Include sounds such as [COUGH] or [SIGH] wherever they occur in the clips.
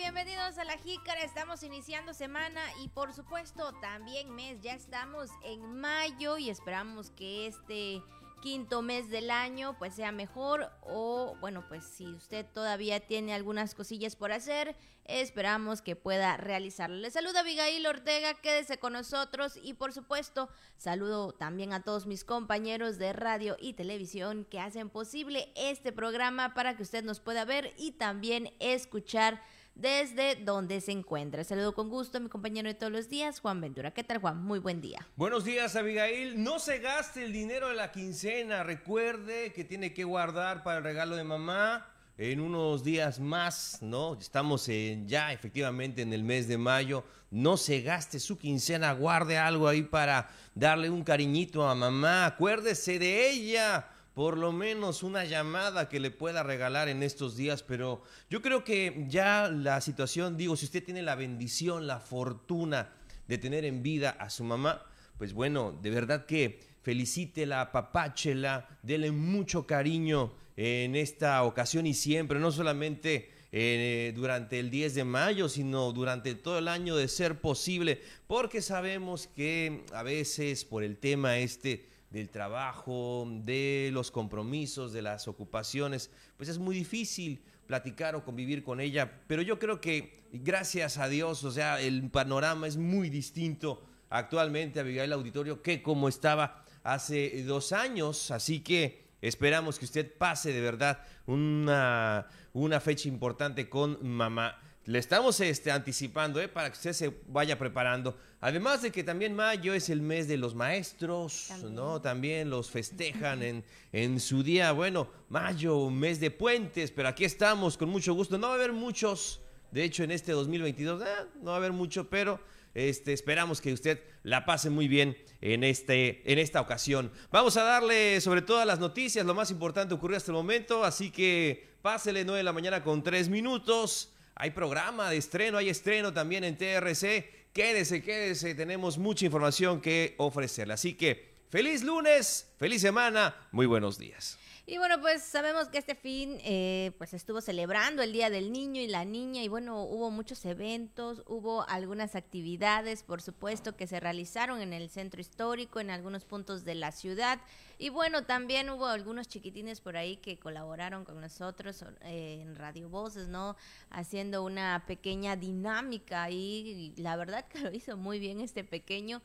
bienvenidos a la Jícara. Estamos iniciando semana y por supuesto también mes. Ya estamos en mayo y esperamos que este quinto mes del año pues sea mejor o bueno pues si usted todavía tiene algunas cosillas por hacer esperamos que pueda realizarlo. Le saluda Abigail Ortega, quédese con nosotros y por supuesto saludo también a todos mis compañeros de radio y televisión que hacen posible este programa para que usted nos pueda ver y también escuchar desde donde se encuentra. Saludo con gusto a mi compañero de todos los días, Juan Ventura. ¿Qué tal, Juan? Muy buen día. Buenos días, Abigail. No se gaste el dinero de la quincena. Recuerde que tiene que guardar para el regalo de mamá en unos días más, ¿no? Estamos en, ya efectivamente en el mes de mayo. No se gaste su quincena, guarde algo ahí para darle un cariñito a mamá. Acuérdese de ella por lo menos una llamada que le pueda regalar en estos días, pero yo creo que ya la situación, digo, si usted tiene la bendición, la fortuna de tener en vida a su mamá, pues bueno, de verdad que felicítela, papáchela, dele mucho cariño en esta ocasión y siempre, no solamente eh, durante el 10 de mayo, sino durante todo el año de ser posible, porque sabemos que a veces por el tema este del trabajo, de los compromisos, de las ocupaciones, pues es muy difícil platicar o convivir con ella, pero yo creo que gracias a Dios, o sea, el panorama es muy distinto actualmente, Abigail Auditorio, que como estaba hace dos años, así que esperamos que usted pase de verdad una, una fecha importante con mamá le estamos este, anticipando ¿eh? para que usted se vaya preparando. Además de que también mayo es el mes de los maestros, también. ¿no? También los festejan en, en su día. Bueno, mayo, mes de puentes, pero aquí estamos con mucho gusto. No va a haber muchos, de hecho, en este 2022, eh, no va a haber mucho, pero este, esperamos que usted la pase muy bien en, este, en esta ocasión. Vamos a darle sobre todas las noticias, lo más importante ocurrió hasta el momento, así que pásele 9 de la mañana con 3 minutos. Hay programa de estreno, hay estreno también en TRC. Quédese, quédese, tenemos mucha información que ofrecerle. Así que feliz lunes, feliz semana, muy buenos días. Y bueno, pues sabemos que este fin eh, pues estuvo celebrando el Día del Niño y la Niña y bueno, hubo muchos eventos, hubo algunas actividades, por supuesto, que se realizaron en el centro histórico, en algunos puntos de la ciudad. Y bueno, también hubo algunos chiquitines por ahí que colaboraron con nosotros eh, en Radio Voces, ¿no? Haciendo una pequeña dinámica y, y la verdad que lo hizo muy bien este pequeño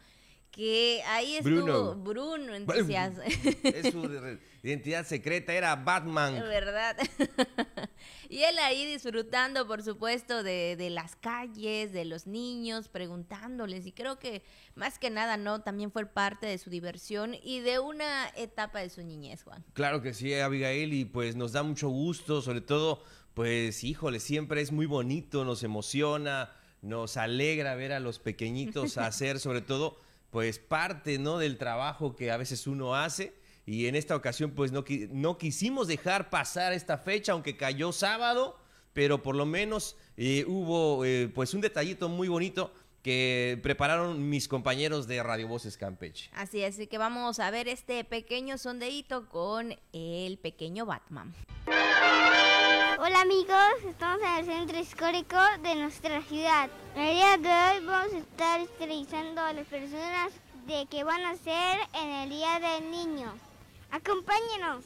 que ahí estuvo Bruno, Bruno entusiasmo. [LAUGHS] Es su identidad secreta, era Batman. ¿Verdad? [LAUGHS] y él ahí disfrutando, por supuesto, de, de, las calles, de los niños, preguntándoles. Y creo que más que nada, ¿no? También fue parte de su diversión y de una etapa de su niñez, Juan. Claro que sí, Abigail, y pues nos da mucho gusto, sobre todo, pues, híjole, siempre es muy bonito, nos emociona, nos alegra ver a los pequeñitos [LAUGHS] hacer, sobre todo pues parte ¿no? del trabajo que a veces uno hace y en esta ocasión pues no, no quisimos dejar pasar esta fecha aunque cayó sábado pero por lo menos eh, hubo eh, pues un detallito muy bonito que prepararon mis compañeros de Radio Voces Campeche. Así es, que vamos a ver este pequeño sondeíto con el pequeño Batman. Hola amigos, estamos en el centro histórico de nuestra ciudad. El día de hoy vamos a estar esterilizando a las personas de que van a ser en el Día del Niño. Acompáñenos.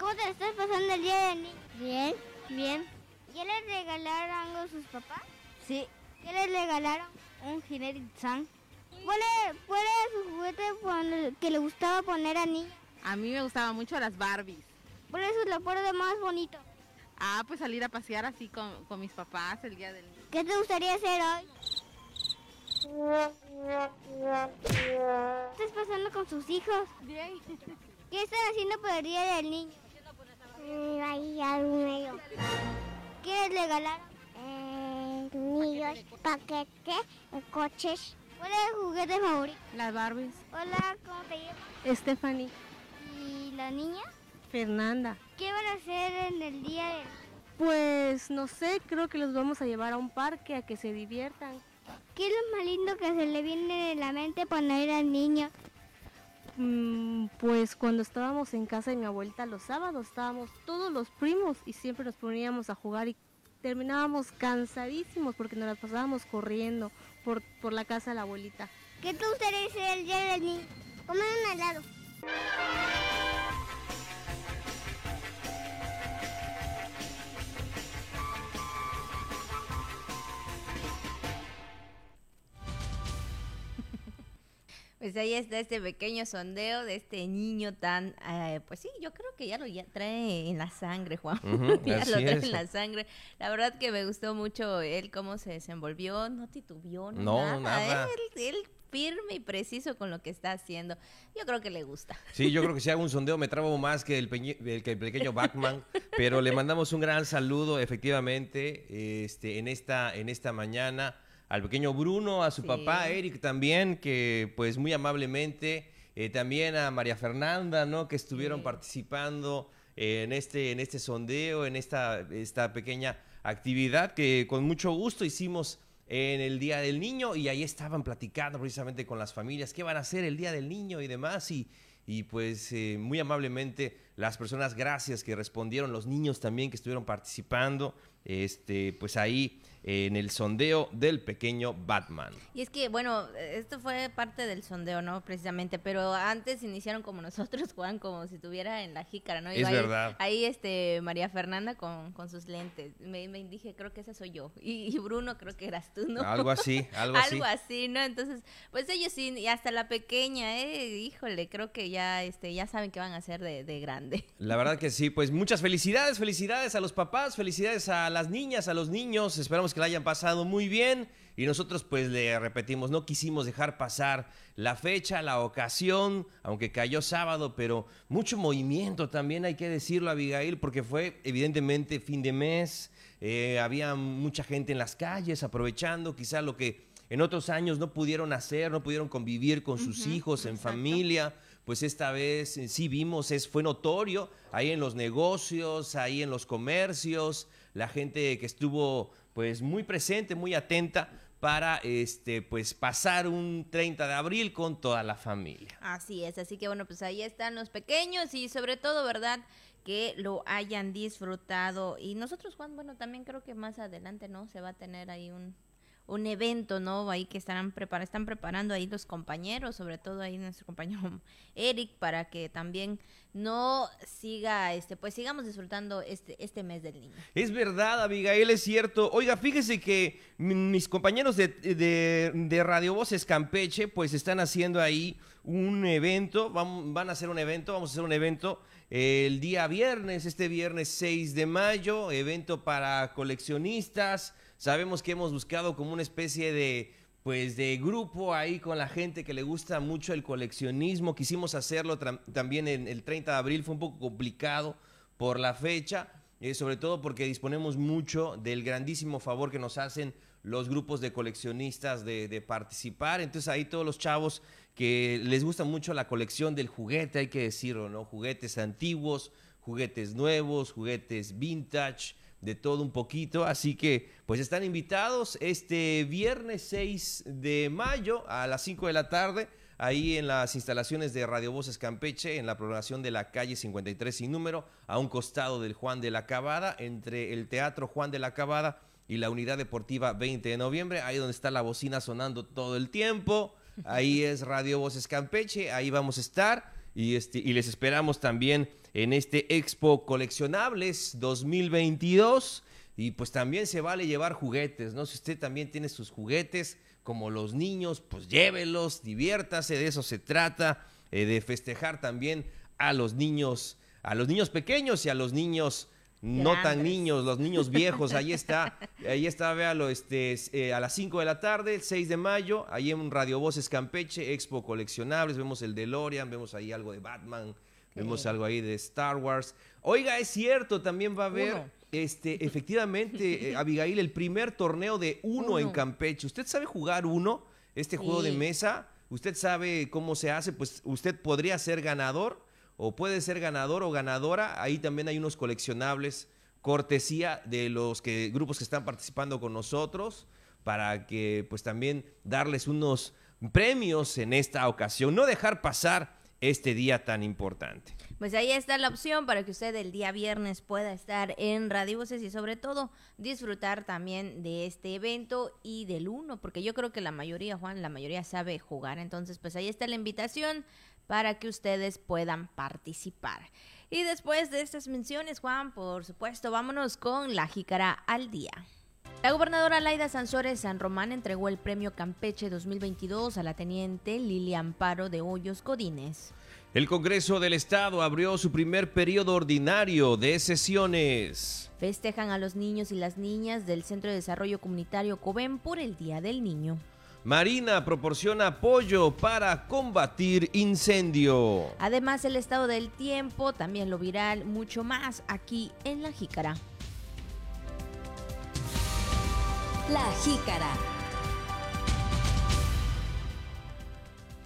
¿Cómo te estás pasando el Día del Niño? Bien, bien. ¿Ya les regalaron algo a sus papás? Sí. ¿Qué les regalaron? Un generic San. ¿Cuál es su juguete que le gustaba poner a niña? A mí me gustaban mucho las Barbies. ¿Cuál es su recuerdo más bonito? Ah, pues salir a pasear así con, con mis papás el día del niño. ¿Qué te gustaría hacer hoy? ¿Qué estás pasando con sus hijos? Bien. ¿Qué están haciendo por el día del niño? Ahí medio. ¿Qué les regalaron? Eh, niños, paquetes, coches. ¿Cuál es el juguete favorito? Las Barbies. Hola, ¿cómo te llamas? Stephanie. ¿Y la niña? Fernanda. ¿Qué van a hacer en el día de...? Pues no sé, creo que los vamos a llevar a un parque a que se diviertan. ¿Qué es lo más lindo que se le viene de la mente cuando era niño? Mm, Pues cuando estábamos en casa de mi abuelita los sábados, estábamos todos los primos y siempre nos poníamos a jugar y terminábamos cansadísimos porque nos las pasábamos corriendo por, por la casa de la abuelita. ¿Qué te gustaría hacer el día del niño? Comer un helado. Pues ahí está este pequeño sondeo de este niño tan, eh, pues sí, yo creo que ya lo ya trae en la sangre, Juan. Ujú, [LAUGHS] ya así lo trae es. en la sangre. La verdad que me gustó mucho él cómo se desenvolvió, no titubió, no, No, nada. nada. Él, él firme y preciso con lo que está haciendo. Yo creo que le gusta. Sí, yo creo que si hago un sondeo me trabo más que el que el pequeño Batman, pero le mandamos un gran saludo efectivamente este, en, esta, en esta mañana al pequeño Bruno, a su Sí. papá Eric también, que pues muy amablemente, eh, también a María Fernanda, ¿no? Que estuvieron Sí. participando en este, en este sondeo, en esta, esta pequeña actividad que con mucho gusto hicimos en el Día del Niño y ahí estaban platicando precisamente con las familias qué van a hacer el Día del Niño y demás y, y pues eh, muy amablemente las personas gracias que respondieron, los niños también que estuvieron participando, este, pues ahí eh, en el sondeo del pequeño Batman. Y es que, bueno, esto fue parte del sondeo, ¿no? Precisamente, pero antes iniciaron como nosotros, [LAUGHS] Juan, como si estuviera en la jícara, ¿no? Es Iba ahí- verdad. Ahí, este, María Fernanda con, con sus lentes. Me, me dije, creo que esa soy yo. Y, y Bruno, creo que eras tú, ¿no? Algo así, [LAUGHS] algo así. Algo así, ¿no? Entonces, pues ellos sí, y hasta la pequeña, ¿eh? Híjole, creo que ya, este, ya saben qué van a hacer de, de grande. [LAUGHS] La verdad que sí, pues muchas felicidades, felicidades a los papás, felicidades a las niñas, a los niños, esperamos que la hayan pasado muy bien. Y nosotros pues le repetimos, no quisimos dejar pasar la fecha, la ocasión, aunque cayó sábado, pero mucho movimiento también hay que decirlo Abigail, porque fue evidentemente fin de mes, eh, había mucha gente en las calles aprovechando quizá lo que en otros años no pudieron hacer, no pudieron convivir con sus hijos en exacto. familia. Pues esta vez eh, sí vimos, es, fue notorio ahí en los negocios, ahí en los comercios, la gente que estuvo pues muy presente, muy atenta para este pues pasar un 30 de abril con toda la familia. Así es, así que bueno, pues ahí están los pequeños y sobre todo, ¿verdad? Que lo hayan disfrutado. Y nosotros, Juan, bueno, también creo que más adelante, ¿no? Se va a tener ahí un, un evento, ¿no? Ahí que estarán prepar están preparando ahí los compañeros, sobre todo ahí nuestro compañero [LAUGHS] Eric, para que también no siga, este, pues sigamos disfrutando este, este mes del niño. Es verdad, Abigail, es cierto. Oiga, fíjese que mi- mis compañeros de, de, de Radio Voces Campeche, pues están haciendo ahí un evento, van, van a hacer un evento, vamos a hacer un evento eh, el día viernes, este viernes 6 de mayo, evento para coleccionistas. Sabemos que hemos buscado como una especie de pues de grupo ahí con la gente que le gusta mucho el coleccionismo. Quisimos hacerlo también en el 30 de abril, fue un poco complicado por la fecha, eh, sobre todo porque disponemos mucho del grandísimo favor que nos hacen los grupos de coleccionistas de participar. Entonces ahí todos los chavos que les gusta mucho la colección del juguete, hay que decirlo, ¿no? Juguetes antiguos, juguetes nuevos, juguetes vintage, de todo un poquito. Así que pues están invitados este viernes 6 de mayo a las 5 de la tarde. Ahí en las instalaciones de Radio Voces Campeche, en la programación de la calle 53 sin número, a un costado del Juan de la Cabada, entre el Teatro Juan de la Cabada y la Unidad Deportiva 20 de noviembre, ahí donde está la bocina sonando todo el tiempo. Ahí es Radio Voces Campeche, ahí vamos a estar y, este, y les esperamos también en este Expo Coleccionables 2022. Y pues también se vale llevar juguetes, ¿no? Si usted también tiene sus juguetes, como los niños, pues llévelos, diviértase, de eso se trata, eh, de festejar también a los niños, a los niños pequeños y a los niños no tan niños, los niños viejos, ahí [LAUGHS] está, ahí está, véalo, este, es, eh, a las 5 de la tarde, el 6 de mayo, ahí en Radio Voces Campeche, Expo Coleccionables, vemos el DeLorean, vemos ahí algo de Batman, vemos algo ahí de Star Wars. Oiga, es cierto, también va a haber, Uno. este, [LAUGHS] efectivamente, eh, [LAUGHS] Abigail, el primer torneo de uno, en. Campeche. ¿Usted sabe jugar uno, este juego de mesa? ¿Usted sabe cómo se hace? Pues usted podría ser ganador o puede ser ganador o ganadora. Ahí también hay unos coleccionables cortesía de los que, grupos que están participando con nosotros. para que pues también darles unos premios en esta ocasión, no dejar pasar este día tan importante. Pues ahí está la opción para que usted el día viernes pueda estar en Radio y sobre todo disfrutar también de este evento y del uno, porque yo creo que la mayoría, Juan, la mayoría sabe jugar. Entonces, pues ahí está la invitación para que ustedes puedan participar. Y después de estas menciones, Juan, por supuesto, vámonos con la jícara al día. La gobernadora Laida Sansores San Román entregó el premio Campeche 2022 a la teniente Lilia Amparo de Hoyos Codines. El Congreso del Estado abrió su primer periodo ordinario de sesiones. Festejan a los niños y las niñas del Centro de Desarrollo Comunitario COVEN por el Día del Niño. Marina proporciona apoyo para combatir incendio. Además, el estado del tiempo, también lo viral, mucho más aquí en La Jícara. La Jícara.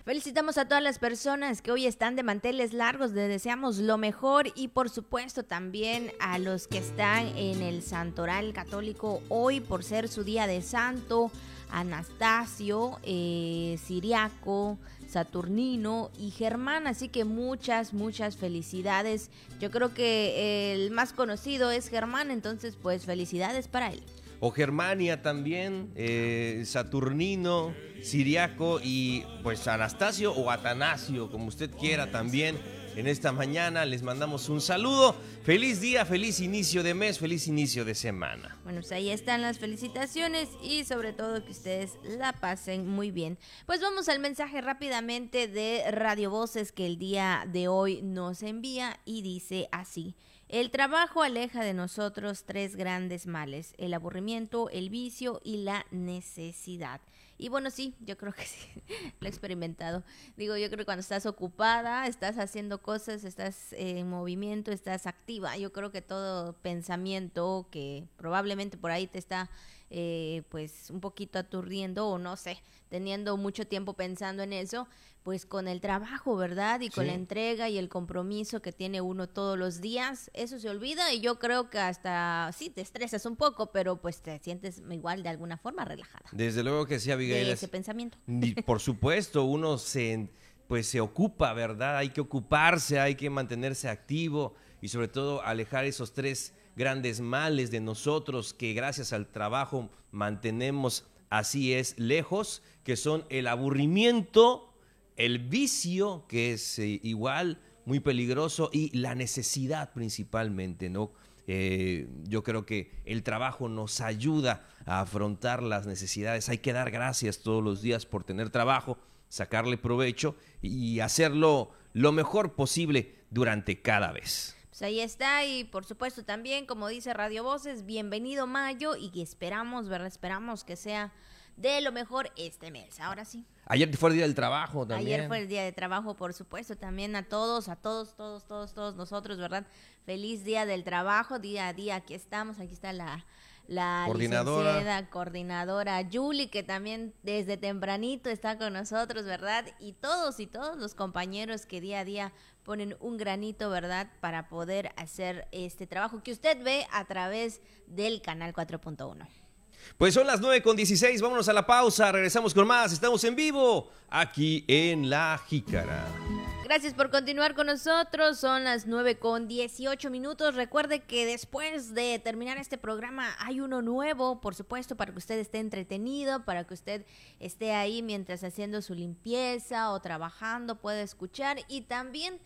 Felicitamos a todas las personas que hoy están de manteles largos, les deseamos lo mejor y por supuesto también a los que están en el Santoral Católico hoy por ser su día de santo, Anastasio, eh, Siriaco, Saturnino y Germán, así que muchas, muchas felicidades. Yo creo que el más conocido es Germán, entonces pues felicidades para él o Germania también, eh, Saturnino, Siriaco y pues Anastasio o Atanasio, como usted quiera también. En esta mañana les mandamos un saludo. Feliz día, feliz inicio de mes, feliz inicio de semana. Bueno, pues ahí están las felicitaciones y sobre todo que ustedes la pasen muy bien. Pues vamos al mensaje rápidamente de Radio Voces que el día de hoy nos envía y dice así. El trabajo aleja de nosotros tres grandes males, el aburrimiento, el vicio y la necesidad. Y bueno, sí, yo creo que [LAUGHS] sí, lo he experimentado. Digo, yo creo que cuando estás ocupada, estás haciendo cosas, estás en movimiento, estás activa. Yo creo que todo pensamiento que probablemente por ahí te está eh, pues un poquito aturdiendo o no sé, teniendo mucho tiempo pensando en eso, pues con el trabajo, ¿verdad? Y con la entrega y el compromiso que tiene uno todos los días, eso se olvida y yo creo que hasta, sí, te estresas un poco, pero pues te sientes igual de alguna forma relajada. Desde luego que sí, Abigail. De ese pensamiento. [LAUGHS] Por supuesto, uno se, pues se ocupa, ¿verdad? Hay que ocuparse, hay que mantenerse activo y sobre todo alejar esos tres grandes males de nosotros que gracias al trabajo mantenemos así es lejos, que son el aburrimiento, el vicio, que es eh, igual muy peligroso, y la necesidad principalmente, ¿no? Eh, yo creo que el trabajo nos ayuda a afrontar las necesidades. Hay que dar gracias todos los días por tener trabajo, sacarle provecho y hacerlo lo mejor posible durante cada vez. Pues ahí está y por supuesto también, como dice Radio Voces, bienvenido mayo y esperamos, ¿verdad? Esperamos que sea de lo mejor este mes. Ahora sí. Ayer fue el día del trabajo también. Ayer fue el día de trabajo, por supuesto, también a todos, a todos, todos, todos, todos nosotros, ¿verdad? Feliz día del trabajo, día a día, aquí estamos, aquí está la, la coordinadora. coordinadora Julie, que también desde tempranito está con nosotros, ¿verdad? Y todos y todos los compañeros que día a día ponen un granito, ¿verdad? Para poder hacer este trabajo que usted ve a través del canal 4.1. Pues son las 9 con 16, vámonos a la pausa, regresamos con más, estamos en vivo aquí en La Jícara. Gracias por continuar con nosotros. Son las 9 con 18 minutos. Recuerde que después de terminar este programa hay uno nuevo, por supuesto, para que usted esté entretenido, para que usted esté ahí mientras haciendo su limpieza o trabajando, pueda escuchar y también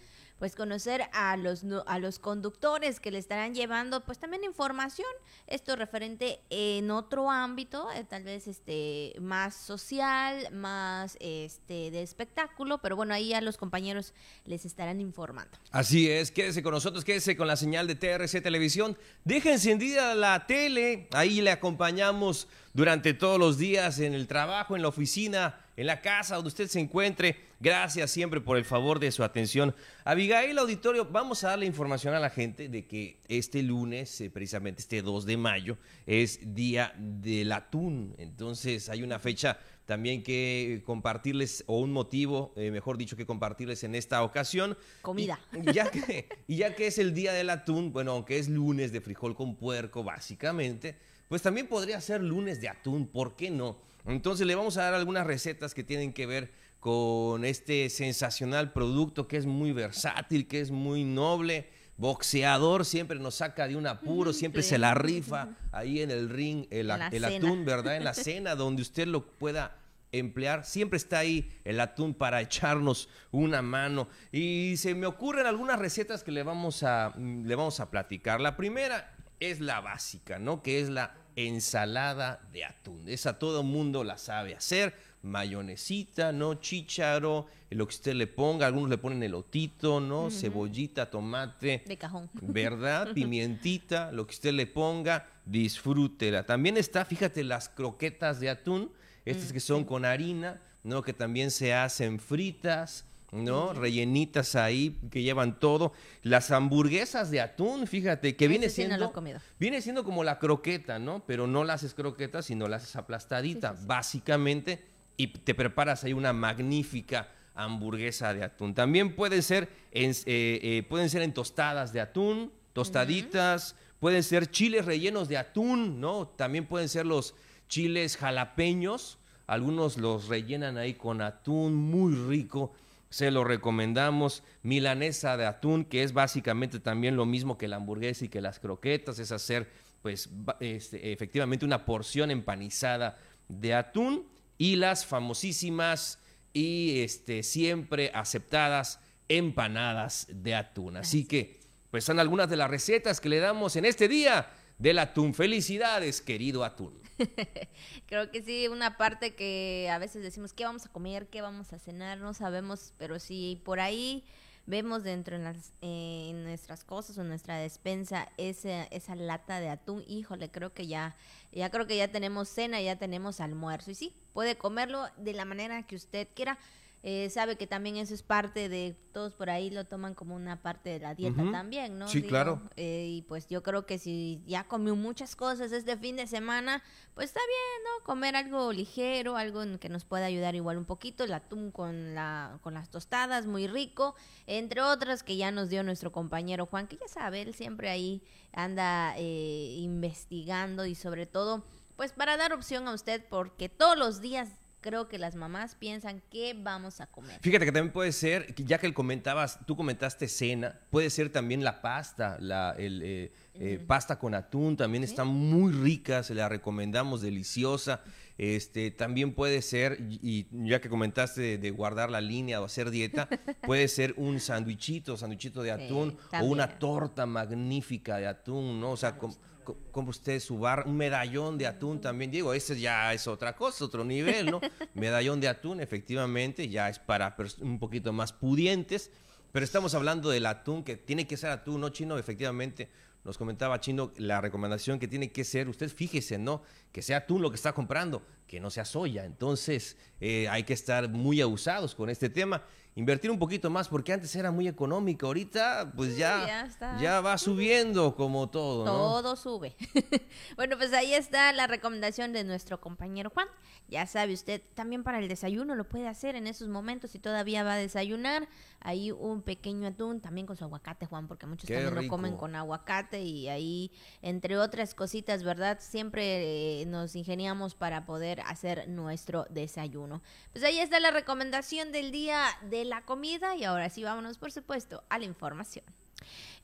pues conocer a los a los conductores que le estarán llevando pues también información esto referente en otro ámbito eh, tal vez este más social más este de espectáculo pero bueno ahí a los compañeros les estarán informando así es quédese con nosotros quédese con la señal de TRC televisión deja encendida la tele ahí le acompañamos durante todos los días en el trabajo en la oficina en la casa donde usted se encuentre. Gracias siempre por el favor de su atención. Abigail Auditorio, vamos a darle información a la gente de que este lunes, eh, precisamente este 2 de mayo, es Día del Atún. Entonces hay una fecha también que compartirles, o un motivo, eh, mejor dicho, que compartirles en esta ocasión. Comida. ya, que, y ya que es el Día del Atún, bueno, aunque es lunes de frijol con puerco, básicamente pues también podría ser lunes de atún, ¿por qué no? Entonces le vamos a dar algunas recetas que tienen que ver con este sensacional producto que es muy versátil, que es muy noble. Boxeador siempre nos saca de un apuro, siempre sí. se la rifa ahí en el ring, el, la atún, ¿verdad? En la [LAUGHS] cena, donde usted lo pueda emplear. Siempre está ahí el atún para echarnos una mano. Y se me ocurren algunas recetas que le vamos a, mm, le vamos a platicar. La primera es la básica, ¿no? Que es la ensalada de atún. Esa todo mundo la sabe hacer. Mayonesita, ¿no? Chícharo, lo que usted le ponga. Algunos le ponen elotito, ¿no? Cebollita, tomate. De cajón. ¿verdad? [LAUGHS] Pimientita, lo que usted le ponga, disfrútela. También está, fíjate, las croquetas de atún, estas que son con harina, ¿no? Que también se hacen fritas, ¿no? Rellenitas ahí, que llevan todo. Las hamburguesas de atún, fíjate, que viene Ese sí no siendo... Viene siendo como la croqueta, ¿no? Pero no la haces croqueta, sino la haces aplastadita, básicamente, y te preparas ahí una magnífica hamburguesa de atún. También pueden ser en, eh, eh, pueden ser en tostadas de atún, tostaditas, pueden ser chiles rellenos de atún, ¿no? También pueden ser los chiles jalapeños, algunos los rellenan ahí con atún, muy rico. Se lo recomendamos. Milanesa de atún, que es básicamente también lo mismo que la hamburguesa y que las croquetas, es hacer, pues, este, efectivamente una porción empanizada de atún y las famosísimas y este, siempre aceptadas empanadas de atún. Así que, pues, son algunas de las recetas que le damos en este día del atún. Felicidades, querido atún. [LAUGHS] Creo que sí, una parte que a veces decimos, ¿qué vamos a comer? ¿Qué vamos a cenar? No sabemos, pero si por ahí vemos dentro en, las, eh, nuestras cosas o en nuestra despensa esa, esa lata de atún, híjole, creo que ya, ya creo que ya tenemos cena, ya tenemos almuerzo. Y sí, puede comerlo de la manera que usted quiera. Eh, sabe que también eso es parte de, todos por ahí lo toman como una parte de la dieta también, ¿no? Sí, claro. Eh, y pues yo creo que si ya comió muchas cosas este fin de semana, pues está bien, ¿no? Comer algo ligero, algo en que nos pueda ayudar igual un poquito, el atún con, la, con las tostadas, muy rico, entre otras que ya nos dio nuestro compañero Juan, que ya sabe, él siempre ahí anda eh, investigando y sobre todo, pues para dar opción a usted, porque todos los días creo que las mamás piensan qué vamos a comer. Fíjate que también puede ser, ya que comentabas, tú comentaste cena, puede ser también la pasta, la el, eh, eh, pasta con atún, también está muy rica, se la recomendamos, deliciosa. Este, también puede ser, y ya que comentaste de, de guardar la línea o hacer dieta, [LAUGHS] puede ser un sándwichito, sándwichito de Sí, atún, o una torta magnífica de atún, ¿no? O sea, com- co- compra usted su bar, un medallón de atún también, Diego, ese ya es otra cosa, otro nivel, ¿no? [LAUGHS] medallón de atún, efectivamente, ya es para un poquito más pudientes, pero estamos hablando del atún, que tiene que ser atún, ¿no, Chino? Efectivamente, nos comentaba Chino la recomendación que tiene que ser, usted fíjese, ¿no? Que sea atún lo que está comprando, que no sea soya. Entonces, eh, hay que estar muy abusados con este tema. Invertir un poquito más, porque antes era muy económico, ahorita pues ya, ya va subiendo como todo, ¿no? Todo sube. [LAUGHS] bueno, pues ahí está la recomendación de nuestro compañero Juan. Ya sabe usted, también para el desayuno lo puede hacer en esos momentos si todavía va a desayunar. Ahí un pequeño atún, también con su aguacate, Juan, porque muchos Qué también lo comen con aguacate y ahí, entre otras cositas, ¿verdad? Siempre eh, nos ingeniamos para poder hacer nuestro desayuno. Pues ahí está la recomendación del día de la comida y ahora sí vámonos, por supuesto, a la información.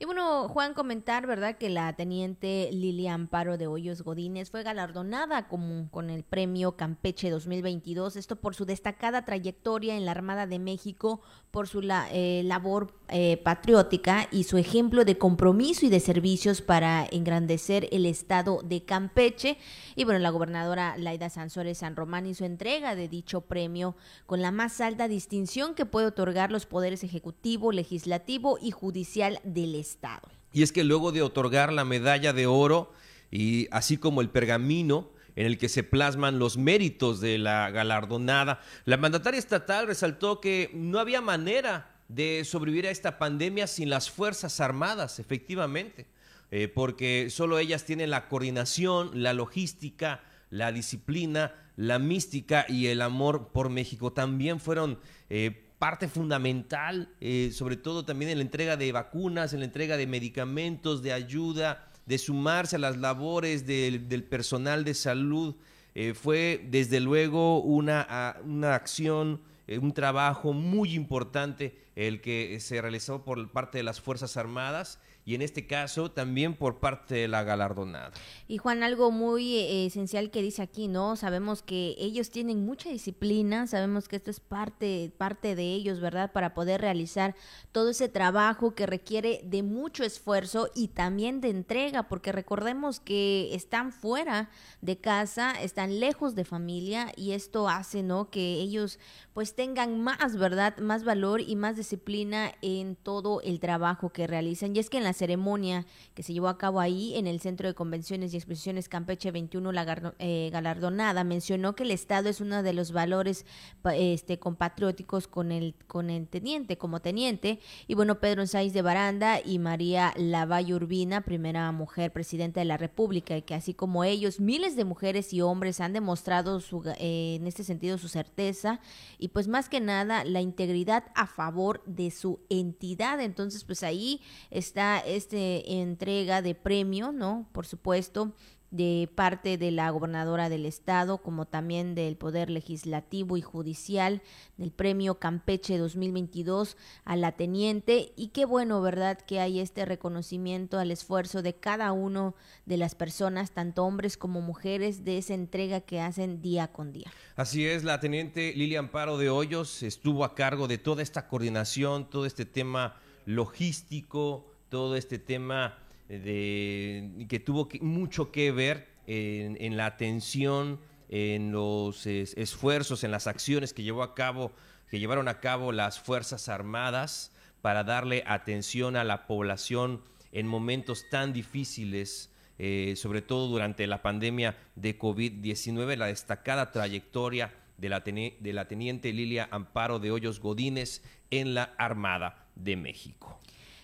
Y bueno, Juan, comentar, ¿verdad? Que la teniente Lilia Amparo de Hoyos Godínez fue galardonada con, con el premio Campeche 2022, esto por su destacada trayectoria en la Armada de México, por su la- eh, labor eh, patriótica y su ejemplo de compromiso y de servicios para engrandecer el estado de Campeche. Y bueno, la gobernadora Laida Sansores San Román hizo entrega de dicho premio con la más alta distinción que puede otorgar los poderes ejecutivo, legislativo y judicial del estado. Y es que luego de otorgar la medalla de oro y así como el pergamino en el que se plasman los méritos de la galardonada, la mandataria estatal resaltó que no había manera de sobrevivir a esta pandemia sin las Fuerzas Armadas, efectivamente, eh, porque solo ellas tienen la coordinación, la logística, la disciplina, la mística y el amor por México. También fueron eh, parte fundamental, eh, sobre todo también en la entrega de vacunas, en la entrega de medicamentos, de ayuda, de sumarse a las labores del, personal de salud. Eh, fue desde luego una, una acción, eh, un trabajo muy importante el que se realizó por parte de las Fuerzas Armadas y en este caso también por parte de la galardonada. Y Juan, algo muy eh, esencial que dice aquí, ¿no? Sabemos que ellos tienen mucha disciplina, sabemos que esto es parte, parte de ellos, ¿verdad? Para poder realizar todo ese trabajo que requiere de mucho esfuerzo y también de entrega, porque recordemos que están fuera de casa, están lejos de familia y esto hace, ¿no? Que ellos pues tengan más, ¿verdad? Más valor y más disciplina en todo el trabajo que realizan. Y es que en la ceremonia que se llevó a cabo ahí en el Centro de Convenciones y Exposiciones Campeche 21 la eh, galardonada. Mencionó que el Estado es uno de los valores este compatrióticos con el con el teniente como teniente. Y bueno Pedro Sáiz de Baranda y María Lavalle Urbina primera mujer presidenta de la República y que así como ellos miles de mujeres y hombres han demostrado su, eh, en este sentido su certeza y pues más que nada la integridad a favor de su entidad. Entonces pues ahí está este entrega de premio no por supuesto de parte de la gobernadora del estado, como también del Poder Legislativo y Judicial, del Premio Campeche 2022 a la teniente. Y qué bueno, ¿verdad?, que hay este reconocimiento al esfuerzo de cada uno de las personas, tanto hombres como mujeres, de esa entrega que hacen día con día. Así es, la teniente Lilia Amparo de Hoyos estuvo a cargo de toda esta coordinación, todo este tema logístico, todo este tema de que tuvo que- mucho que ver en, la atención, en los es- esfuerzos, en las acciones que llevó a cabo, que llevaron a cabo las Fuerzas Armadas para darle atención a la población en momentos tan difíciles eh, sobre todo durante la pandemia de COVID-19, la destacada trayectoria de la, de la teniente Lilia Amparo de Hoyos Godínez en la Armada de México.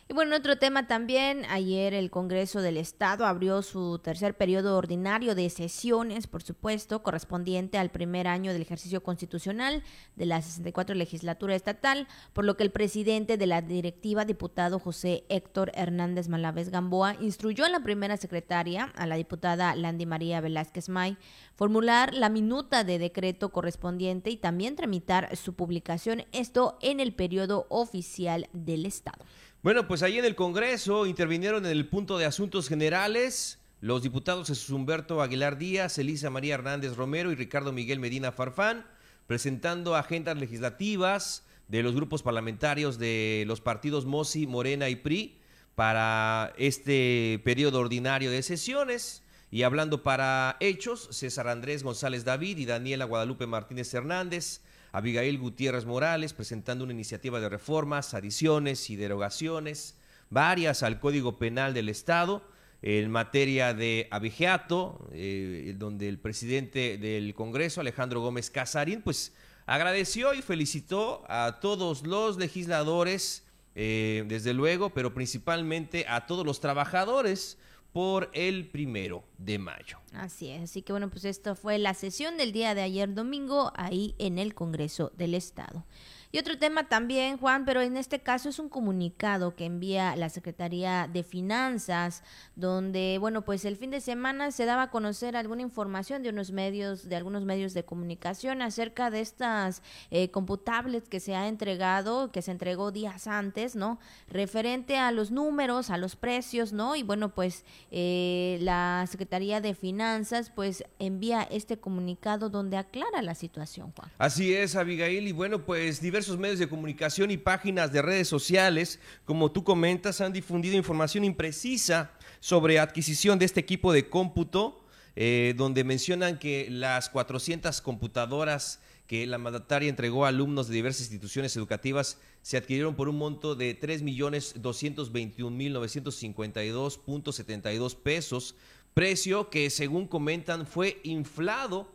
Y bueno, otro tema también, ayer el Congreso del Estado abrió su tercer periodo ordinario de sesiones, por supuesto, correspondiente al primer año del ejercicio constitucional de la 64 legislatura estatal, por lo que el presidente de la directiva, diputado José Héctor Hernández Malaves Gamboa, instruyó a la primera secretaria, a la diputada Landy María Velázquez May, formular la minuta de decreto correspondiente y también tramitar su publicación, esto en el periodo oficial del Estado. Bueno, pues ahí en el Congreso intervinieron en el punto de asuntos generales los diputados Jesús Humberto Aguilar Díaz, Elisa María Hernández Romero y Ricardo Miguel Medina Farfán, presentando agendas legislativas de los grupos parlamentarios de los partidos MOSI, Morena y PRI para este periodo ordinario de sesiones. Y hablando para hechos, César Andrés González David y Daniela Guadalupe Martínez Hernández Abigail Gutiérrez Morales presentando una iniciativa de reformas, adiciones y derogaciones, varias al Código Penal del Estado en materia de abigeato, eh, donde el presidente del Congreso, Alejandro Gómez Casarín, pues agradeció y felicitó a todos los legisladores, eh, desde luego, pero principalmente a todos los trabajadores por el primero de mayo. Así es, así que bueno, pues esto fue la sesión del día de ayer domingo ahí en el Congreso del Estado. Y otro tema también, Juan, pero en este caso es un comunicado que envía la Secretaría de Finanzas, donde, bueno, pues el fin de semana se daba a conocer alguna información de unos medios, de algunos medios de comunicación acerca de estas eh, computables que se ha entregado, que se entregó días antes, ¿no? Referente a los números, a los precios, ¿no? Y bueno, pues eh, la Secretaría de Finanzas, pues envía este comunicado donde aclara la situación, Juan. Así es, Abigail. Y bueno, pues diversos medios de comunicación y páginas de redes sociales, como tú comentas, han difundido información imprecisa sobre adquisición de este equipo de cómputo, eh, donde mencionan que las 400 computadoras que la mandataria entregó a alumnos de diversas instituciones educativas se adquirieron por un monto de 3.221.952.72 pesos, precio que según comentan fue inflado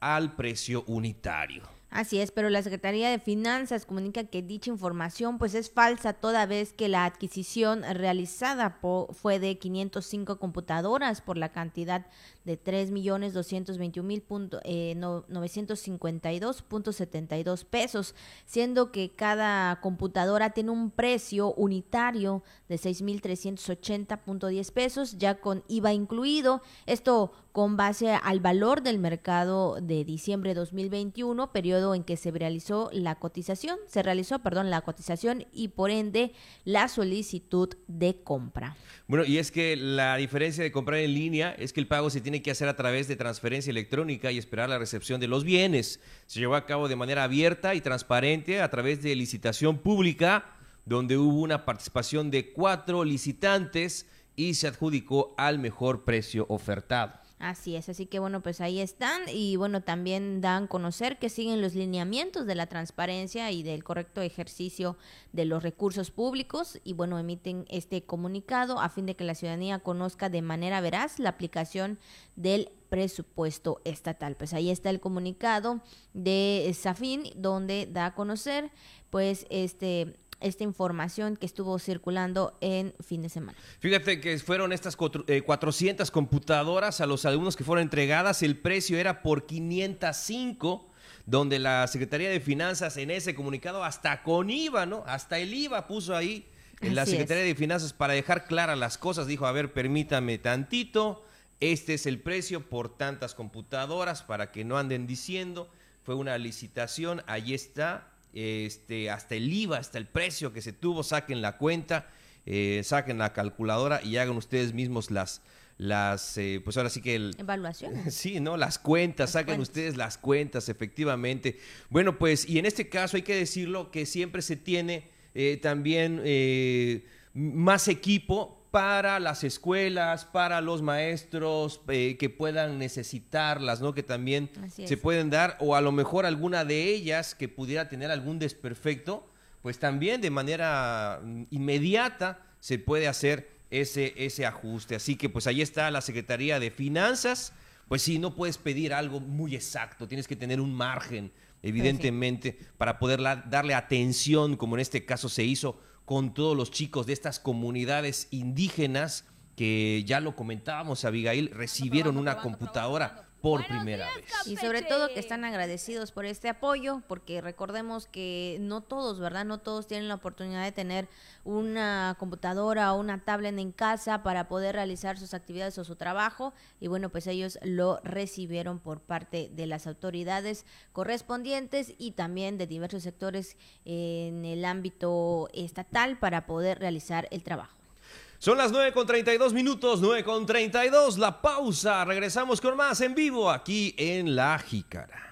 al precio unitario. Así es, pero la Secretaría de Finanzas comunica que dicha información pues es falsa toda vez que la adquisición realizada fue de 505 computadoras por la cantidad de 3.221.952.72 pesos, siendo que cada computadora tiene un precio unitario de 6.380.10 pesos, ya con IVA incluido. Esto con base al valor del mercado de diciembre de 2021, periodo en que se realizó la cotización, se realizó, perdón, la cotización y por ende la solicitud de compra. Bueno, y es que la diferencia de comprar en línea es que el pago se tiene que hacer a través de transferencia electrónica y esperar la recepción de los bienes. Se llevó a cabo de manera abierta y transparente a través de licitación pública, donde hubo una participación de cuatro licitantes y se adjudicó al mejor precio ofertado. Así es, así que bueno, pues ahí están y bueno, también dan a conocer que siguen los lineamientos de la transparencia y del correcto ejercicio de los recursos públicos y bueno, emiten este comunicado a fin de que la ciudadanía conozca de manera veraz la aplicación del presupuesto estatal. Pues ahí está el comunicado de Safin donde da a conocer pues este esta información que estuvo circulando en fin de semana. Fíjate que fueron estas cuatro- eh, 400 computadoras a los alumnos que fueron entregadas. El precio era por 505, donde la Secretaría de Finanzas en ese comunicado, hasta con IVA, ¿no? Hasta el IVA puso ahí en la Así es. Secretaría de Finanzas para dejar claras las cosas. Dijo, a ver, permítame tantito. Este es el precio por tantas computadoras para que no anden diciendo. Fue una licitación, ahí está. Este, hasta el IVA, hasta el precio que se tuvo, saquen la cuenta, eh, saquen la calculadora y hagan ustedes mismos las, las eh, pues ahora sí que el, Evaluación. [LAUGHS] Sí, ¿no? Las cuentas, saquen cuentas. ustedes las cuentas, efectivamente. Bueno, pues, y en este caso hay que decirlo que siempre se tiene eh, también eh, más equipo para las escuelas, para los maestros eh, que puedan necesitarlas, ¿no? Que también se pueden dar, o a lo mejor alguna de ellas que pudiera tener algún desperfecto, pues también de manera mm, inmediata se puede hacer ese, ese ajuste. Así que pues ahí está la Secretaría de Finanzas. Pues sí, no puedes pedir algo muy exacto, tienes que tener un margen, evidentemente, para poder la- darle atención, como en este caso se hizo con todos los chicos de estas comunidades indígenas que ya lo comentábamos, Abigail, recibieron una computadora por primera vez. Y sobre todo que están agradecidos por este apoyo, porque recordemos que no todos, ¿verdad? No todos tienen la oportunidad de tener una computadora o una tablet en casa para poder realizar sus actividades o su trabajo. Y bueno, pues ellos lo recibieron por parte de las autoridades correspondientes y también de diversos sectores en el ámbito estatal para poder realizar el trabajo. Son las 9 con 32 minutos, 9 con 32, la pausa. Regresamos con más en vivo aquí en La Jícara.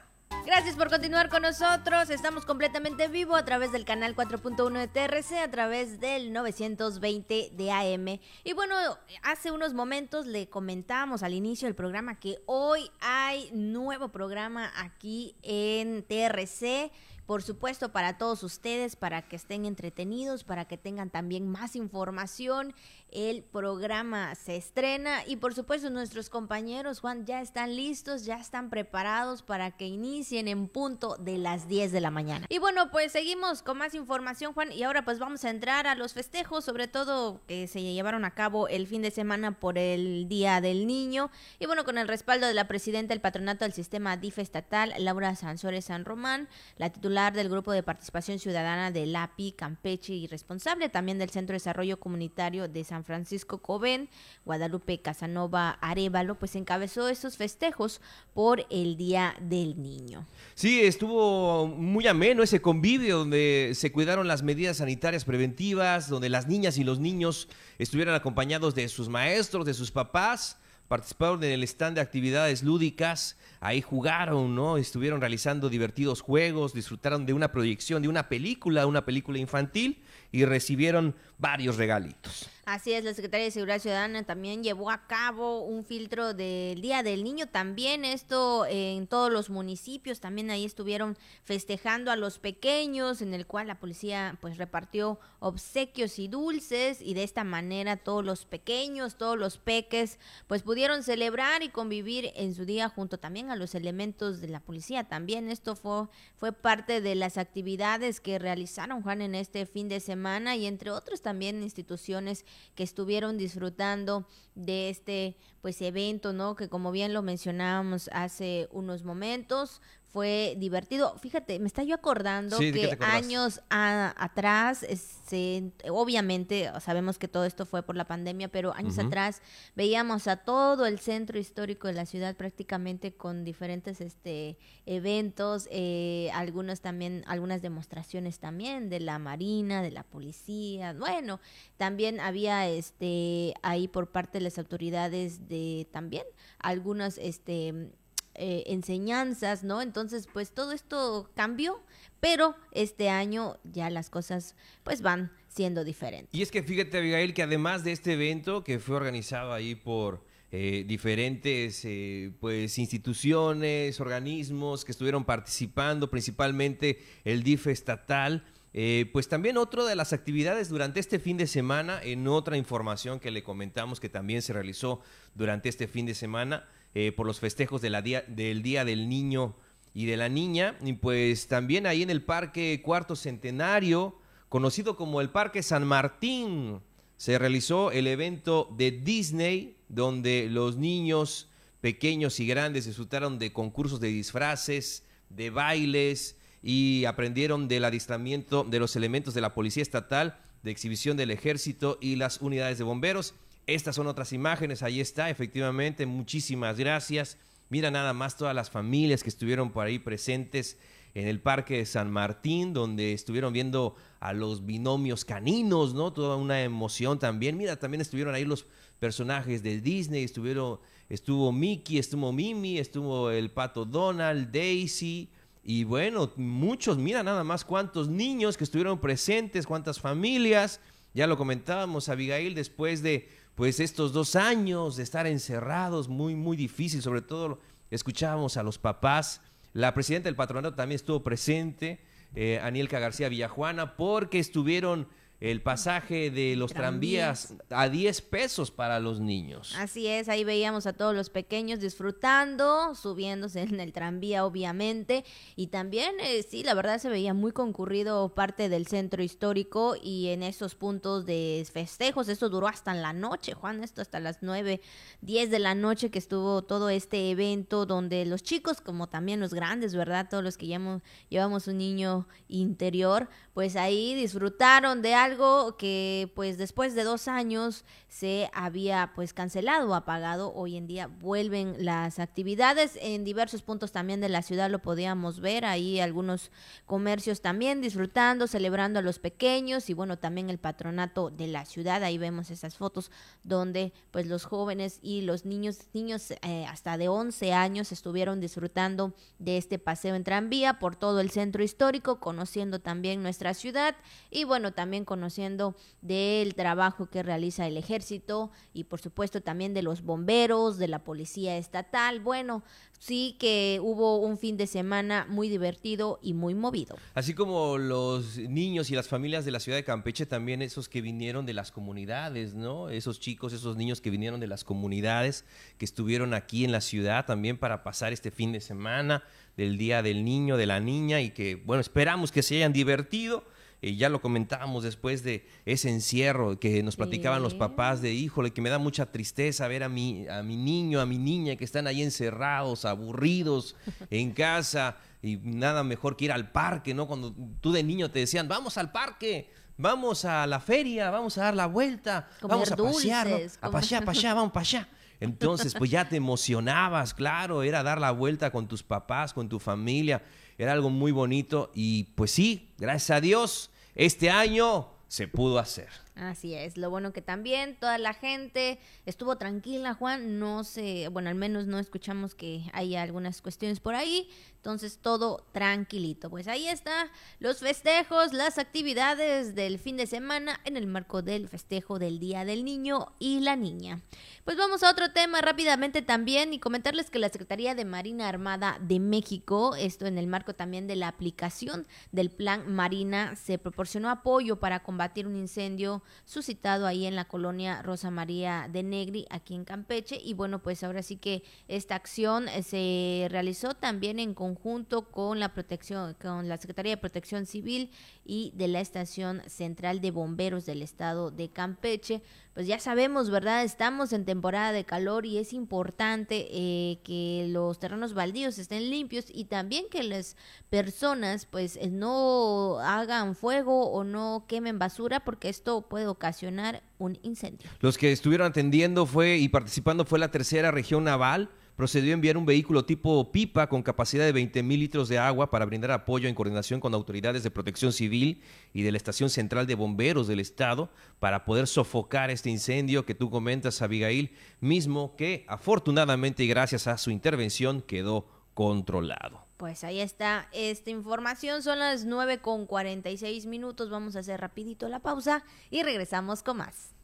Gracias por continuar con nosotros. Estamos completamente vivo a través del canal 4.1 de TRC, a través del 920 de AM. Y bueno, hace unos momentos le comentábamos al inicio del programa que hoy hay nuevo programa aquí en TRC. Por supuesto, para todos ustedes, para que estén entretenidos, para que tengan también más información. El programa se estrena y por supuesto nuestros compañeros, Juan, ya están listos, ya están preparados para que inicien en punto de las 10 de la mañana. Y bueno, pues seguimos con más información, Juan, y ahora pues vamos a entrar a los festejos, sobre todo que se llevaron a cabo el fin de semana por el Día del Niño. Y bueno, con el respaldo de la presidenta del patronato del sistema DIF estatal, Laura Sansores San Román, la titular del Grupo de Participación Ciudadana del API Campeche y responsable también del Centro de Desarrollo Comunitario de San Francisco Cobén, Guadalupe Casanova Arevalo, pues encabezó estos festejos por el Día del Niño. Sí, estuvo muy ameno ese convivio donde se cuidaron las medidas sanitarias preventivas, donde las niñas y los niños estuvieron acompañados de sus maestros, de sus papás, participaron en el stand de actividades lúdicas, ahí jugaron, ¿no? Estuvieron realizando divertidos juegos, disfrutaron de una proyección de una película, una película infantil y recibieron varios regalitos. Así es, la Secretaría de Seguridad Ciudadana también llevó a cabo un filtro del Día del Niño, también esto en todos los municipios, también ahí estuvieron festejando a los pequeños, en el cual la policía pues repartió obsequios y dulces y de esta manera todos los pequeños, todos los peques pues pudieron celebrar y convivir en su día junto también a los elementos de la policía. También esto fue, fue parte de las actividades que realizaron Juan en este fin de semana y entre otros también instituciones que estuvieron disfrutando de este pues evento, ¿no? Que como bien lo mencionábamos hace unos momentos, fue divertido. Fíjate, me está yo acordando Sí, ¿de qué te que años a- atrás, se- obviamente sabemos que todo esto fue por la pandemia, pero años atrás veíamos a todo el centro histórico de la ciudad prácticamente con diferentes este eventos, eh, algunos también, algunas demostraciones también de la marina, de la policía, bueno, también había este ahí por parte de las autoridades de también algunas este eh, enseñanzas, ¿no? Entonces, pues todo esto cambió, pero este año ya las cosas pues van siendo diferentes. Y es que fíjate, Abigail, que además de este evento que fue organizado ahí por eh, diferentes eh, pues instituciones, organismos que estuvieron participando, principalmente el DIF estatal, pues también otra de las actividades durante este fin de semana, en otra información que le comentamos que también se realizó durante este fin de semana eh, por los festejos de la día, del Día del Niño y de la Niña, y pues también ahí en el Parque Cuarto Centenario, conocido como el Parque San Martín, se realizó el evento de Disney, donde los niños pequeños y grandes disfrutaron de concursos de disfraces, de bailes y aprendieron del adiestramiento de los elementos de la Policía Estatal, de exhibición del Ejército y las unidades de bomberos. Estas son otras imágenes, ahí está, efectivamente, muchísimas gracias. Mira nada más todas las familias que estuvieron por ahí presentes en el Parque de San Martín, donde estuvieron viendo a los binomios caninos, ¿no? Toda una emoción también. Mira, también estuvieron ahí los personajes de Disney, estuvieron, estuvo Mickey, estuvo Mimi, estuvo el pato Donald, Daisy, y bueno, muchos, mira nada más cuántos niños que estuvieron presentes, cuántas familias. Ya lo comentábamos, Abigail, después de pues estos dos años de estar encerrados, muy, muy difícil, sobre todo escuchábamos a los papás. La presidenta del patronato también estuvo presente, eh, García Villajuana, porque estuvieron el pasaje de los tranvías a 10 pesos para los niños. Así es, ahí veíamos a todos los pequeños disfrutando, subiéndose en el tranvía, obviamente. Y también, eh, sí, la verdad se veía muy concurrido parte del centro histórico y en esos puntos de festejos. Esto duró hasta en la noche, Juan, esto hasta las 9, 10 de la noche que estuvo todo este evento donde los chicos, como también los grandes, ¿verdad? Todos los que llevamos, llevamos un niño interior, pues ahí disfrutaron de algo que pues después de dos años se había pues cancelado apagado. Hoy en día vuelven las actividades en diversos puntos también de la ciudad lo podíamos ver ahí algunos comercios también disfrutando, celebrando a los pequeños y bueno también el patronato de la ciudad. Ahí vemos esas fotos donde pues los jóvenes y los niños, niños eh, hasta de 11 años estuvieron disfrutando de este paseo en tranvía por todo el centro histórico, conociendo también nuestra ciudad y bueno también conociendo del trabajo que realiza el ejército y por supuesto también de los bomberos, de la policía estatal. Bueno, sí que hubo un fin de semana muy divertido y muy movido. Así como los niños y las familias de la ciudad de Campeche, también esos que vinieron de las comunidades, ¿no? Esos chicos, esos niños que vinieron de las comunidades, que estuvieron aquí en la ciudad también para pasar este fin de semana del Día del Niño, de la Niña, y que, bueno, esperamos que se hayan divertido. Eh, ya lo comentábamos después de ese encierro que nos platicaban los papás de, híjole, que me da mucha tristeza ver a mi, a mi niño, a mi niña que están ahí encerrados, aburridos [LAUGHS] en casa y nada mejor que ir al parque, ¿no? Cuando tú de niño te decían, vamos al parque, vamos a la feria, vamos a dar la vuelta, Comer vamos a pasear, ¿no? dulces, a comer- pasear, [LAUGHS] para allá, vamos para allá. Entonces, pues ya te emocionabas, claro, era dar la vuelta con tus papás, con tu familia, era algo muy bonito y pues sí, gracias a Dios, este año se pudo hacer. Así es, lo bueno que también toda la gente estuvo tranquila, Juan, no sé, bueno, al menos no escuchamos que haya algunas cuestiones por ahí, entonces todo tranquilito. Pues ahí está los festejos, las actividades del fin de semana en el marco del festejo del Día del Niño y la Niña. Pues vamos a otro tema rápidamente también y comentarles que la Secretaría de Marina Armada de México, esto en el marco también de la aplicación del Plan Marina, se proporcionó apoyo para combatir un incendio suscitado ahí en la colonia Rosa María de Negri, aquí en Campeche. Y bueno, pues ahora sí que esta acción eh, se realizó también en conjunto con la protección, con la Secretaría de Protección Civil y de la Estación Central de Bomberos del Estado de Campeche pues ya sabemos, ¿verdad? Estamos en temporada de calor y es importante eh, que los terrenos baldíos estén limpios y también que las personas pues eh, no hagan fuego o no quemen basura porque esto puede ocasionar un incendio. Los que estuvieron atendiendo fue y participando fue la tercera región naval procedió a enviar un vehículo tipo pipa con capacidad de 20 mil litros de agua para brindar apoyo en coordinación con autoridades de protección civil y de la Estación Central de Bomberos del Estado para poder sofocar este incendio que tú comentas, Abigail, mismo que afortunadamente y gracias a su intervención quedó controlado. Pues ahí está esta información, son las 9 con 46 minutos, vamos a hacer rapidito la pausa y regresamos con más.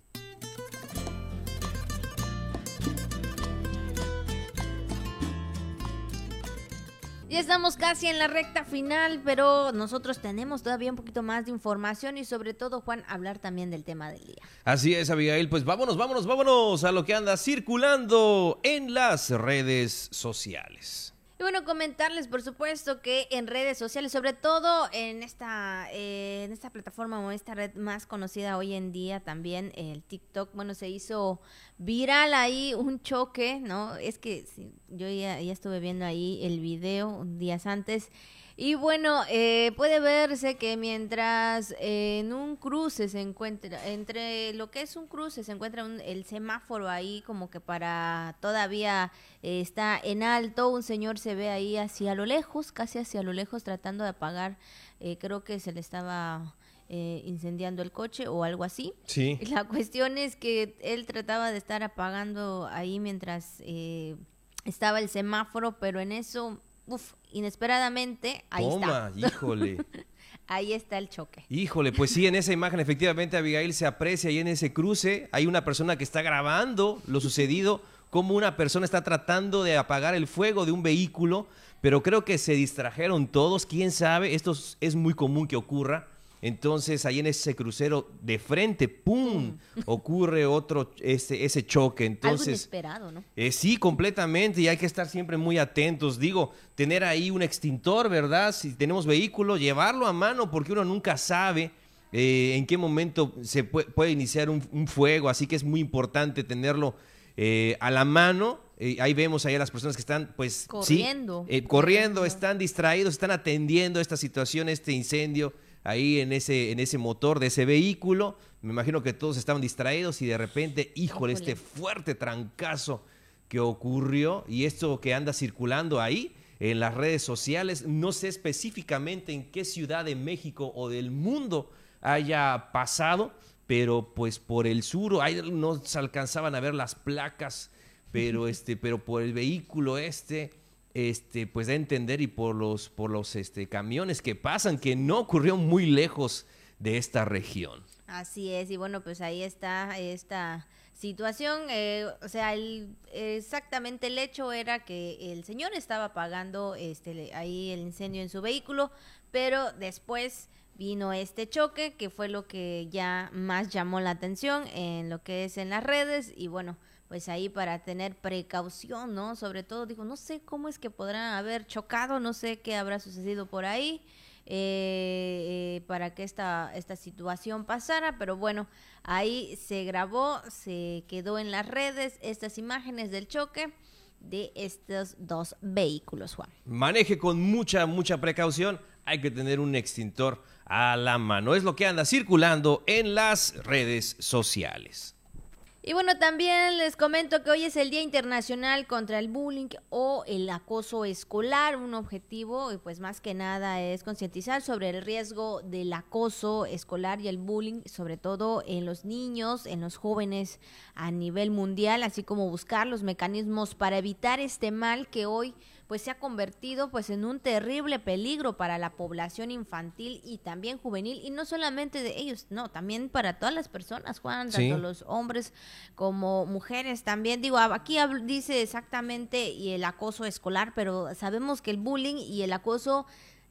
Ya estamos casi en la recta final, pero nosotros tenemos todavía un poquito más de información y sobre todo, Juan, hablar también del tema del día. Así es, Abigail, pues vámonos, vámonos, vámonos a lo que anda circulando en las redes sociales. Y bueno, comentarles, por supuesto, que en redes sociales, sobre todo en esta, eh, en esta plataforma o esta red más conocida hoy en día también, el TikTok, bueno, se hizo viral ahí un choque, ¿no? Es que yo ya, ya estuve viendo ahí el video días antes y bueno, eh, puede verse que mientras en un cruce se encuentra, entre lo que es un cruce se encuentra el semáforo ahí como que para todavía eh, está en alto, un señor se ve ahí hacia lo lejos, casi hacia lo lejos tratando de apagar, eh, creo que se le estaba incendiando el coche o algo así. Sí. La cuestión es que él trataba de estar apagando ahí mientras estaba el semáforo, pero en eso uf, inesperadamente, ahí Toma, está. híjole. [LAUGHS] ahí está el choque. Híjole, pues sí, en esa imagen efectivamente Abigail se aprecia ahí en ese cruce. Hay una persona que está grabando lo sucedido, como una persona está tratando de apagar el fuego de un vehículo, pero creo que se distrajeron todos, quién sabe, esto es muy común que ocurra. Entonces ahí en ese crucero de frente, ¡pum! [LAUGHS] ocurre otro, ese, ese choque. Entonces, Algo inesperado, ¿no? Eh, sí, completamente, y hay que estar siempre muy atentos. Digo, tener ahí un extintor, ¿verdad? Si tenemos vehículo, llevarlo a mano, porque uno nunca sabe eh, en qué momento se puede, iniciar un, fuego, así que es muy importante tenerlo eh, a la mano. ahí vemos ahí a las personas que están, pues, corriendo. Sí, corriendo, están distraídos, están atendiendo esta situación, este incendio ahí en ese, en ese motor de ese vehículo. Me imagino que todos estaban distraídos y de repente, híjole, este fuerte trancazo que ocurrió y esto que anda circulando ahí en las redes sociales, no sé específicamente en qué ciudad de México o del mundo haya pasado, pero pues por el sur, ahí no se alcanzaban a ver las placas, pero [LAUGHS] este, pero por el vehículo este, este, pues da a entender y por los, por los este, camiones que pasan, que no ocurrió muy lejos de esta región. Así es, y bueno, pues ahí está esta situación, eh, o sea, exactamente el hecho era que el señor estaba pagando este, ahí el incendio en su vehículo, pero después vino este choque, que fue lo que ya más llamó la atención en lo que es en las redes, y bueno, pues ahí para tener precaución, ¿no? Sobre todo, digo, no sé cómo es que podrán haber chocado, no sé qué habrá sucedido por ahí eh, eh, para que esta, esta situación pasara, pero bueno, ahí se grabó, se quedó en las redes estas imágenes del choque de estos dos vehículos, Juan. Maneje con mucha, mucha precaución, hay que tener un extintor a la mano, es lo que anda circulando en las redes sociales. Y bueno, también les comento que hoy es el Día Internacional contra el Bullying o el Acoso Escolar. Un objetivo, pues más que nada, es concientizar sobre el riesgo del acoso escolar y el bullying, sobre todo en los niños, en los jóvenes a nivel mundial, así como buscar los mecanismos para evitar este mal que hoy pues se ha convertido pues en un terrible peligro para la población infantil y también juvenil y no solamente de ellos, no, también para todas las personas, Juan, tanto los hombres como mujeres también. Digo, aquí dice exactamente y el acoso escolar, pero sabemos que el bullying y el acoso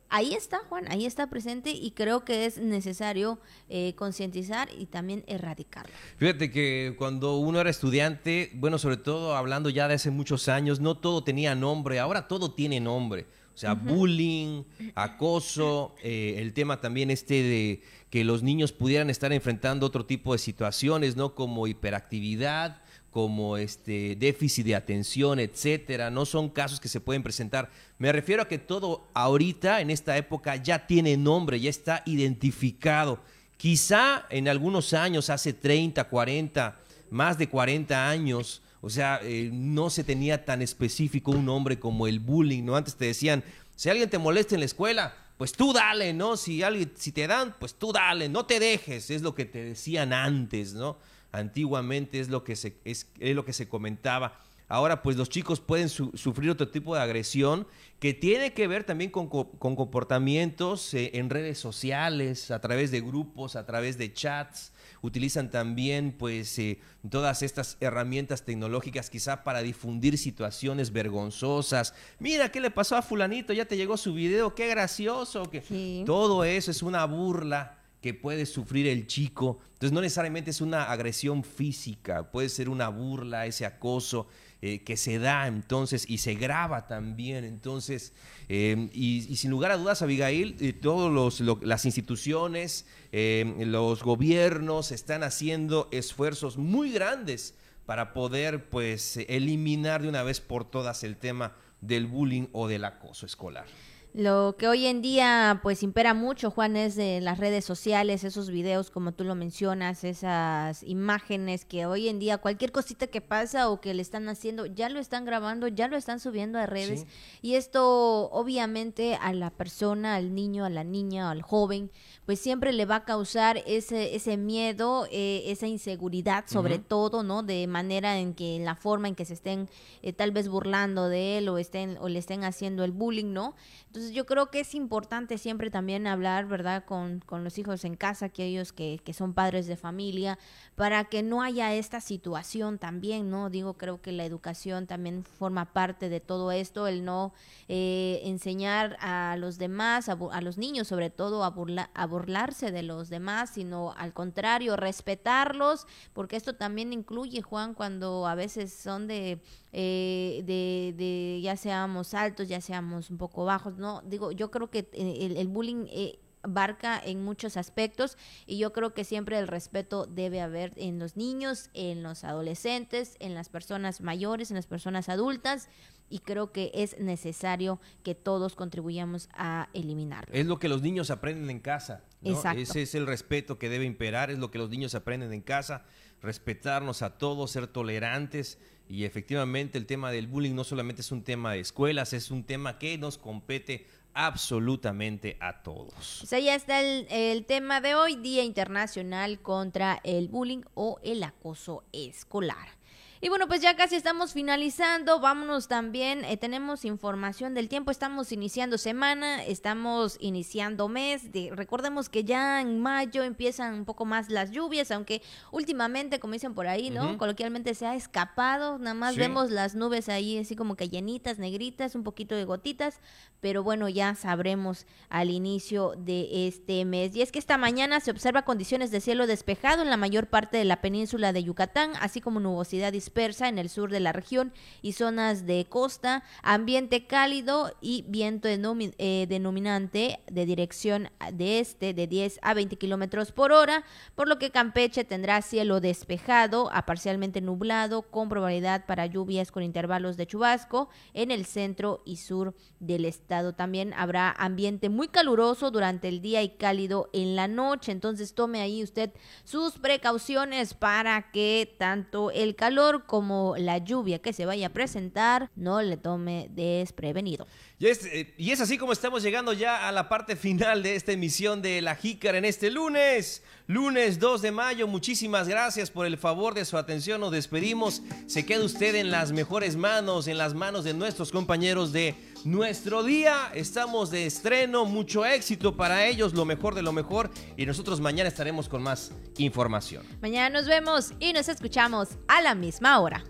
ahí está, Juan, ahí está presente y creo que es necesario eh, concientizar y también erradicarlo. Fíjate que cuando uno era estudiante, bueno, sobre todo hablando ya de hace muchos años, no todo tenía nombre, ahora todo tiene nombre. O sea, bullying, acoso, eh, el tema también este de que los niños pudieran estar enfrentando otro tipo de situaciones, ¿no? Como hiperactividad, como este déficit de atención, etcétera, no son casos que se pueden presentar. Me refiero a que todo ahorita en esta época ya tiene nombre, ya está identificado. Quizá en algunos años, hace 30, 40, más de 40 años, o sea, eh, no se tenía tan específico un nombre como el bullying, ¿no? Antes te decían, si alguien te molesta en la escuela, pues tú dale, ¿no? Si alguien, si te dan, pues tú dale, no te dejes, es lo que te decían antes, ¿no? Antiguamente es lo que se, es, lo que se comentaba. Ahora, pues los chicos pueden sufrir otro tipo de agresión que tiene que ver también con, comportamientos eh, en redes sociales, a través de grupos, a través de chats. Utilizan también, pues, eh, todas estas herramientas tecnológicas quizá para difundir situaciones vergonzosas. Mira, ¿qué le pasó a fulanito? Ya te llegó su video, qué gracioso. Que... Todo eso es una burla que puede sufrir el chico. Entonces no necesariamente es una agresión física, puede ser una burla, ese acoso eh, que se da entonces y se graba también. Entonces, eh, y, sin lugar a dudas, Abigail, eh, todas las instituciones, los gobiernos están haciendo esfuerzos muy grandes para poder pues eliminar de una vez por todas el tema del bullying o del acoso escolar. Lo que hoy en día pues impera mucho, Juan, es de las redes sociales, esos videos como tú lo mencionas, esas imágenes que hoy en día cualquier cosita que pasa o que le están haciendo, ya lo están grabando, ya lo están subiendo a redes. Y esto obviamente a la persona, al niño, a la niña, al joven, pues siempre le va a causar ese, ese miedo, eh, esa inseguridad sobre todo, ¿no? De manera en que en la forma en que se estén eh, tal vez burlando de él o estén o le estén haciendo el bullying, ¿no? Entonces yo creo que es importante siempre también hablar, ¿verdad?, con, con los hijos en casa, aquellos que, que son padres de familia, para que no haya esta situación también, ¿no? Digo, creo que la educación también forma parte de todo esto, el no eh, enseñar a los demás, a, a, los niños sobre todo, a, burla, a burlarse de los demás, sino al contrario, respetarlos, porque esto también incluye, Juan, cuando a veces son de eh, de, de, ya seamos altos, ya seamos un poco bajos, ¿no? Digo, yo creo que eh, el, bullying eh, barca en muchos aspectos y yo creo que siempre el respeto debe haber en los niños, en los adolescentes, en las personas mayores, en las personas adultas y creo que es necesario que todos contribuyamos a eliminarlo. Es lo que los niños aprenden en casa. Ese es el respeto que debe imperar, es lo que los niños aprenden en casa, respetarnos a todos, ser tolerantes y efectivamente el tema del bullying no solamente es un tema de escuelas, es un tema que nos compete absolutamente a todos. O sea, ya está el, el, tema de hoy, Día Internacional contra el Bullying o el Acoso Escolar. Y bueno, pues ya casi estamos finalizando. Vámonos también. Eh, tenemos información del tiempo. Estamos iniciando semana, estamos iniciando mes. De, recordemos que ya en mayo empiezan un poco más las lluvias, aunque últimamente, como dicen por ahí, ¿no? Coloquialmente se ha escapado. Nada más vemos las nubes ahí así como que llenitas, negritas, un poquito de gotitas. Pero bueno, ya sabremos al inicio de este mes. Y es que esta mañana se observa condiciones de cielo despejado en la mayor parte de la península de Yucatán, así como nubosidad dispersa en el sur de la región y zonas de costa, ambiente cálido y viento eh, denominante de dirección de este de 10 a 20 kilómetros por hora, por lo que Campeche tendrá cielo despejado a parcialmente nublado con probabilidad para lluvias con intervalos de chubasco en el centro y sur del estado. También habrá ambiente muy caluroso durante el día y cálido en la noche, entonces tome ahí usted sus precauciones para que tanto el calor como la lluvia que se vaya a presentar no le tome desprevenido. Y es, eh, y es así como estamos llegando ya a la parte final de esta emisión de La Jícara en este lunes, lunes 2 de mayo. Muchísimas gracias por el favor de su atención. Nos despedimos. Se queda usted en las mejores manos, en las manos de nuestros compañeros de nuestro día. Estamos de estreno, mucho éxito para ellos, lo mejor de lo mejor. Y nosotros mañana estaremos con más información. Mañana nos vemos y nos escuchamos a la misma hora.